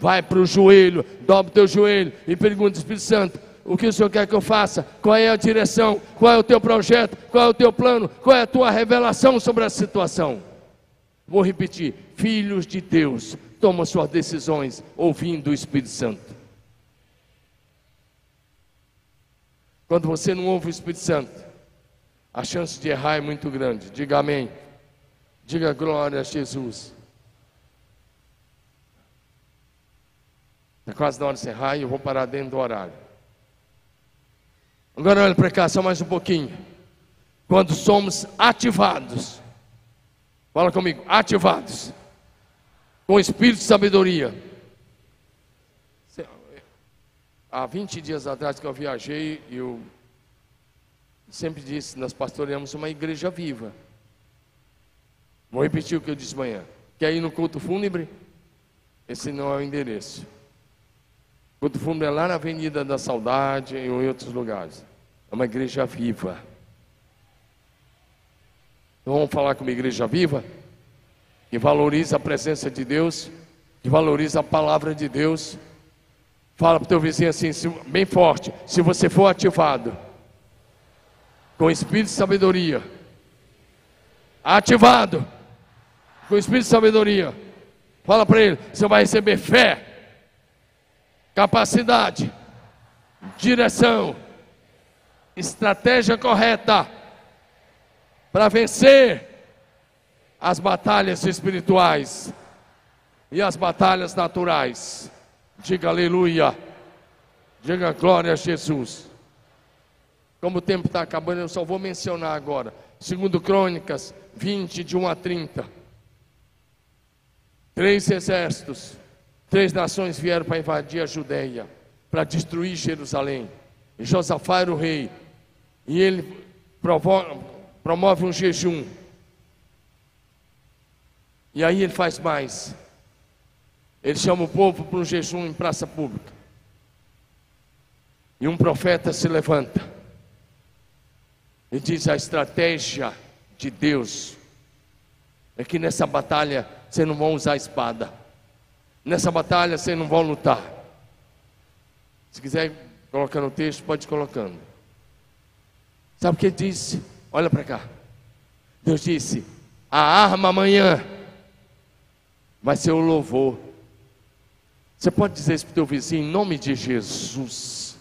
Vai para o joelho, dobra o teu joelho e pergunta, Espírito Santo, o que o Senhor quer que eu faça? Qual é a direção? Qual é o teu projeto? Qual é o teu plano? Qual é a tua revelação sobre a situação? Vou repetir: filhos de Deus tomam suas decisões ouvindo o Espírito Santo. Quando você não ouve o Espírito Santo, a chance de errar é muito grande. Diga amém. Diga glória a Jesus. Está quase na hora de encerrar e eu vou parar dentro do horário. Agora olha para cá, só mais um pouquinho. Quando somos ativados, fala comigo, ativados, com o espírito de sabedoria. Há 20 dias atrás que eu viajei, eu sempre disse, nós pastoreamos uma igreja viva. Vou repetir o que eu disse amanhã. Quer ir no culto fúnebre? Esse não é o endereço. Culto Fundo é lá na Avenida da Saudade e em outros lugares. É uma igreja viva. Então vamos falar com uma igreja viva que valoriza a presença de Deus, que valoriza a palavra de Deus. Fala para o teu vizinho assim, bem forte: se você for ativado com espírito de sabedoria, ativado com espírito de sabedoria, fala para ele: você vai receber fé capacidade, direção, estratégia correta para vencer as batalhas espirituais e as batalhas naturais. Diga aleluia, diga glória a Jesus. Como o tempo está acabando, eu só vou mencionar agora. Segundo Crônicas 20, de 1 a 30. Três exércitos Três nações vieram para invadir a Judéia, para destruir Jerusalém. E Josafá era o rei. E ele promove um jejum. E aí ele faz mais. Ele chama o povo para um jejum em praça pública. E um profeta se levanta e diz: a estratégia de Deus é que nessa batalha você não vai usar a espada. Nessa batalha vocês não vão lutar. Se quiser colocar no texto, pode ir colocando. Sabe o que ele disse? Olha para cá. Deus disse: a arma amanhã vai ser o louvor. Você pode dizer isso para o teu vizinho em nome de Jesus.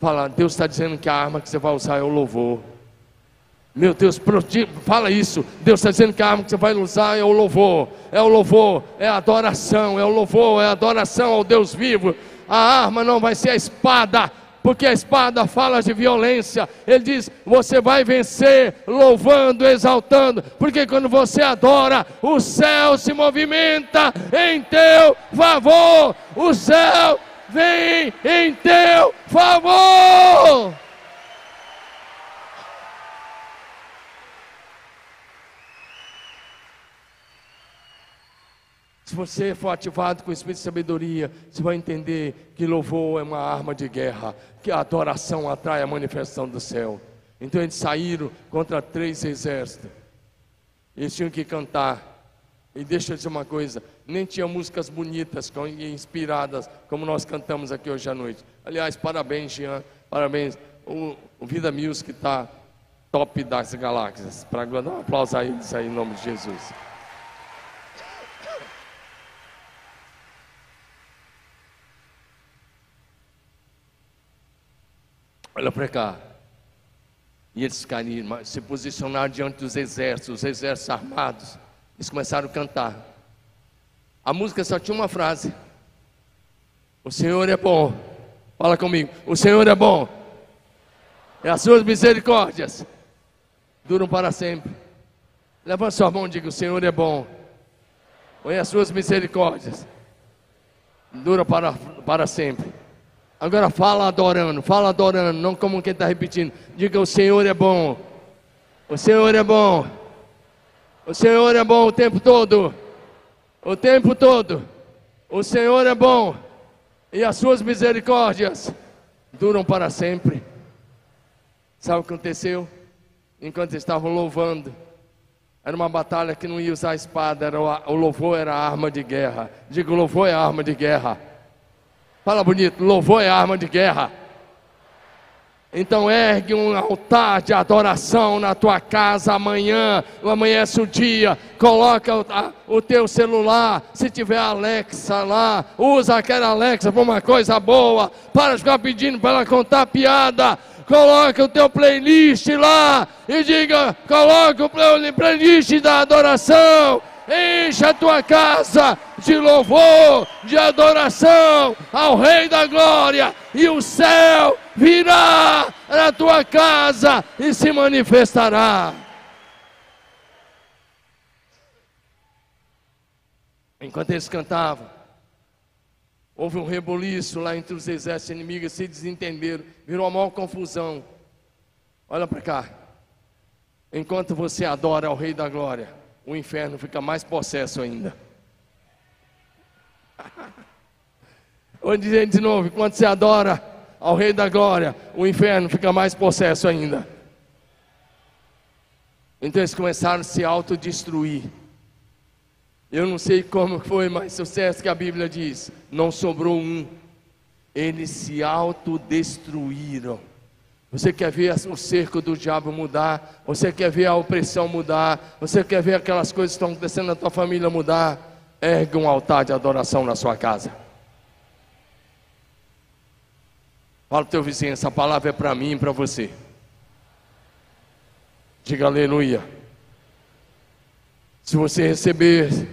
Fala, Deus está dizendo que a arma que você vai usar é o louvor. Meu Deus, fala isso. Deus está dizendo que a arma que você vai usar é o louvor, é o louvor, é a adoração, é o louvor, é a adoração ao Deus vivo. A arma não vai ser a espada, porque a espada fala de violência. Ele diz: você vai vencer louvando, exaltando, porque quando você adora, o céu se movimenta em teu favor. O céu vem em teu favor. Se você for ativado com o espírito de sabedoria, você vai entender que louvor é uma arma de guerra, que a adoração atrai a manifestação do céu. Então eles saíram contra três exércitos. Eles tinham que cantar. E deixa eu dizer uma coisa: nem tinha músicas bonitas, inspiradas, como nós cantamos aqui hoje à noite. Aliás, parabéns, Jean, parabéns. O, o Vida Music está top das galáxias. Para um aplauso a eles aí em nome de Jesus. Olha para cá. E eles caíram, se posicionaram diante dos exércitos, os exércitos armados. Eles começaram a cantar. A música só tinha uma frase: O Senhor é bom. Fala comigo: O Senhor é bom. E as suas misericórdias duram para sempre. Levanta sua mão e diga: O Senhor é bom. E as suas misericórdias duram para, para sempre. Agora fala adorando, fala adorando, não como quem está repetindo. Diga: O Senhor é bom. O Senhor é bom. O Senhor é bom o tempo todo. O tempo todo. O Senhor é bom. E as suas misericórdias duram para sempre. Sabe o que aconteceu? Enquanto estavam louvando, era uma batalha que não ia usar espada, era o, o louvor era a arma de guerra. Diga: o louvor é a arma de guerra. Fala bonito, louvor é arma de guerra. Então ergue um altar de adoração na tua casa amanhã, amanhece o dia, coloca o, a, o teu celular, se tiver Alexa lá, usa aquela Alexa para uma coisa boa, para de ficar pedindo para ela contar piada, coloca o teu playlist lá e diga, coloca o playlist da adoração, encha a tua casa de louvor, de adoração ao Rei da Glória, e o céu virá na tua casa e se manifestará. Enquanto eles cantavam, houve um reboliço lá entre os exércitos inimigos, se desentenderam, virou uma maior confusão. Olha para cá. Enquanto você adora ao Rei da Glória, o inferno fica mais possesso ainda. Vou dizer de novo: quando você adora ao Rei da Glória, o inferno fica mais possesso ainda. Então eles começaram a se autodestruir. Eu não sei como foi, mas sucesso que a Bíblia diz: não sobrou um. Eles se autodestruíram. Você quer ver o cerco do diabo mudar? Você quer ver a opressão mudar? Você quer ver aquelas coisas que estão acontecendo na tua família mudar? Ergue um altar de adoração na sua casa. Fala para teu vizinho, essa palavra é para mim e para você. Diga aleluia. Se você receber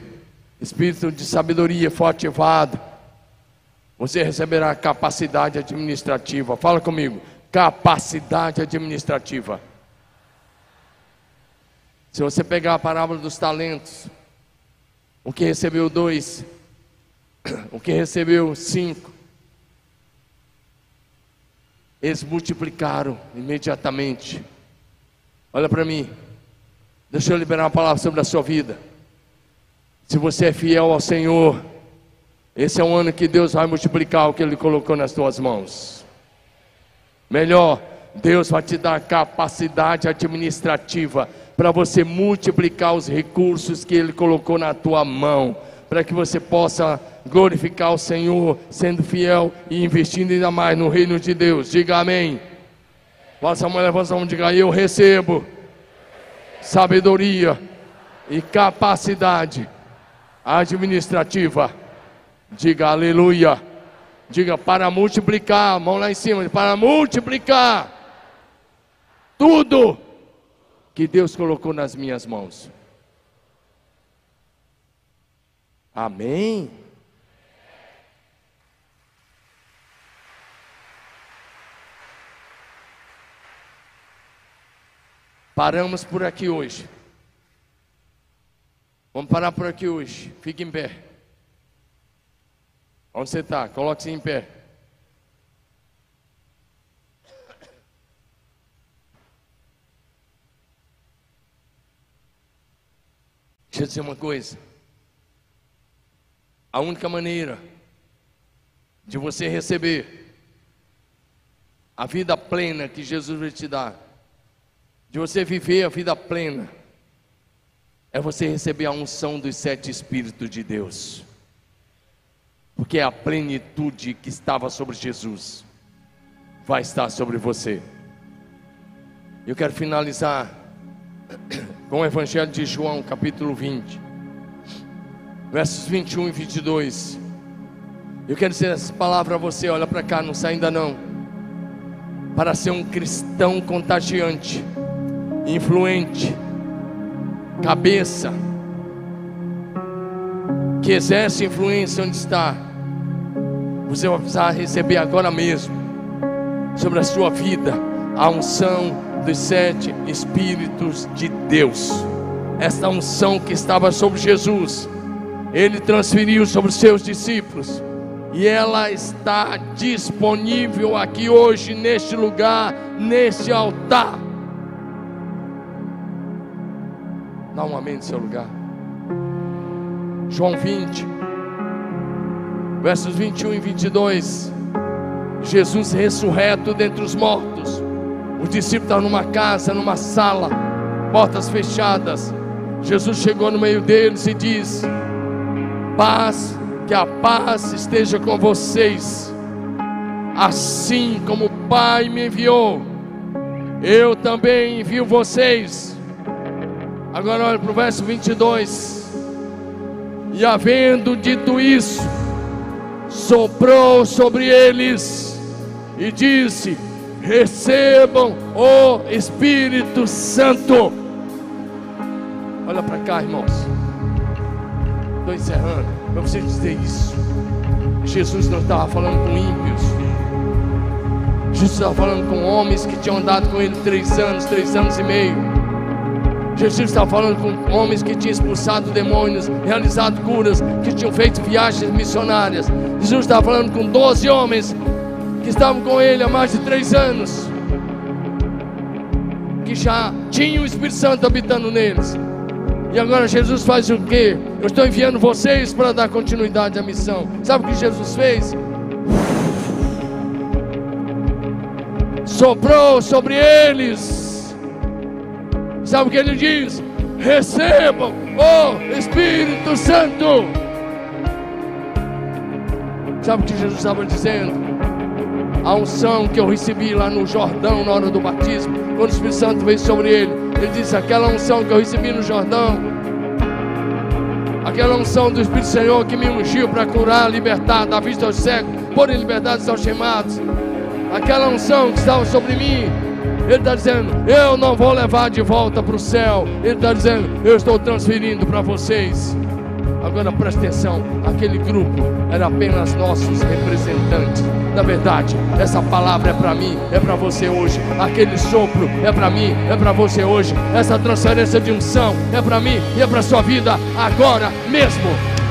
espírito de sabedoria for ativado, você receberá capacidade administrativa. Fala comigo, capacidade administrativa. Se você pegar a parábola dos talentos, o que recebeu dois, [coughs] o que recebeu cinco, eles multiplicaram imediatamente. Olha para mim, deixa eu liberar uma palavra sobre a sua vida. Se você é fiel ao Senhor, esse é um ano que Deus vai multiplicar o que Ele colocou nas tuas mãos. Melhor, Deus vai te dar capacidade administrativa para você multiplicar os recursos que Ele colocou na tua mão, para que você possa glorificar o Senhor, sendo fiel e investindo ainda mais no reino de Deus. Diga amém. Vossa mãe levanta a mão diga: Eu recebo sabedoria e capacidade administrativa. Diga aleluia. Diga para multiplicar, mão lá em cima, para multiplicar tudo que Deus colocou nas minhas mãos. Amém. Paramos por aqui hoje. Vamos parar por aqui hoje. Fique em pé. Onde você está? Coloque-se em pé. Deixa eu dizer uma coisa. A única maneira de você receber a vida plena que Jesus vai te dar, de você viver a vida plena, é você receber a unção dos sete Espíritos de Deus, porque a plenitude que estava sobre Jesus, vai estar sobre você. Eu quero finalizar com o Evangelho de João, capítulo 20, versos 21 e 22. Eu quero dizer essa palavra a você, olha para cá, não sai ainda não. para ser um cristão contagiante, influente, cabeça, que exerce influência onde está, você vai precisar receber agora mesmo, sobre a sua vida, a unção dos sete Espíritos de Deus. Esta unção que estava sobre Jesus, Ele transferiu sobre os seus discípulos, e ela está disponível aqui hoje, neste lugar, neste altar. Dá um amém no seu lugar. João 20, versos 21 e 22. Jesus ressurreto dentre os mortos. Os discípulos estavam numa casa, numa sala, portas fechadas. Jesus chegou no meio deles e diz: Paz, que a paz esteja com vocês. Assim como o Pai me enviou, eu também envio vocês. Agora olha para o verso 22. E havendo dito isso, soprou sobre eles e disse: Recebam o Espírito Santo. Olha para cá, irmãos. Estou encerrando. Para você dizer isso. Jesus não estava falando com ímpios. Jesus estava falando com homens que tinham andado com ele três anos, três anos e meio Jesus estava falando com homens que tinham expulsado demônios, realizado curas, que tinham feito viagens missionárias. Jesus estava falando com 12 homens que estavam com ele há mais de três anos, que já tinham o Espírito Santo habitando neles. E agora Jesus faz o que? Eu estou enviando vocês para dar continuidade à missão. Sabe o que Jesus fez? Soprou sobre eles Sabe o que ele diz? Recebam o Espírito Santo. Sabe o que Jesus estava dizendo? A unção que eu recebi lá no Jordão na hora do batismo, quando o Espírito Santo veio sobre ele, ele disse: aquela unção que eu recebi no Jordão, aquela unção do Espírito Senhor que me ungiu para curar, libertar, dar vista aos cegos, pôr em liberdade aos chamados, aquela unção que estava sobre mim, ele está dizendo: Eu não vou levar de volta para o céu. Ele está dizendo: Eu estou transferindo para vocês. Agora preste atenção: aquele grupo era apenas nossos representantes. Na verdade, essa palavra é para mim, é para você hoje. Aquele sopro é para mim, é para você hoje. Essa transferência de unção é para mim e é para sua vida agora mesmo.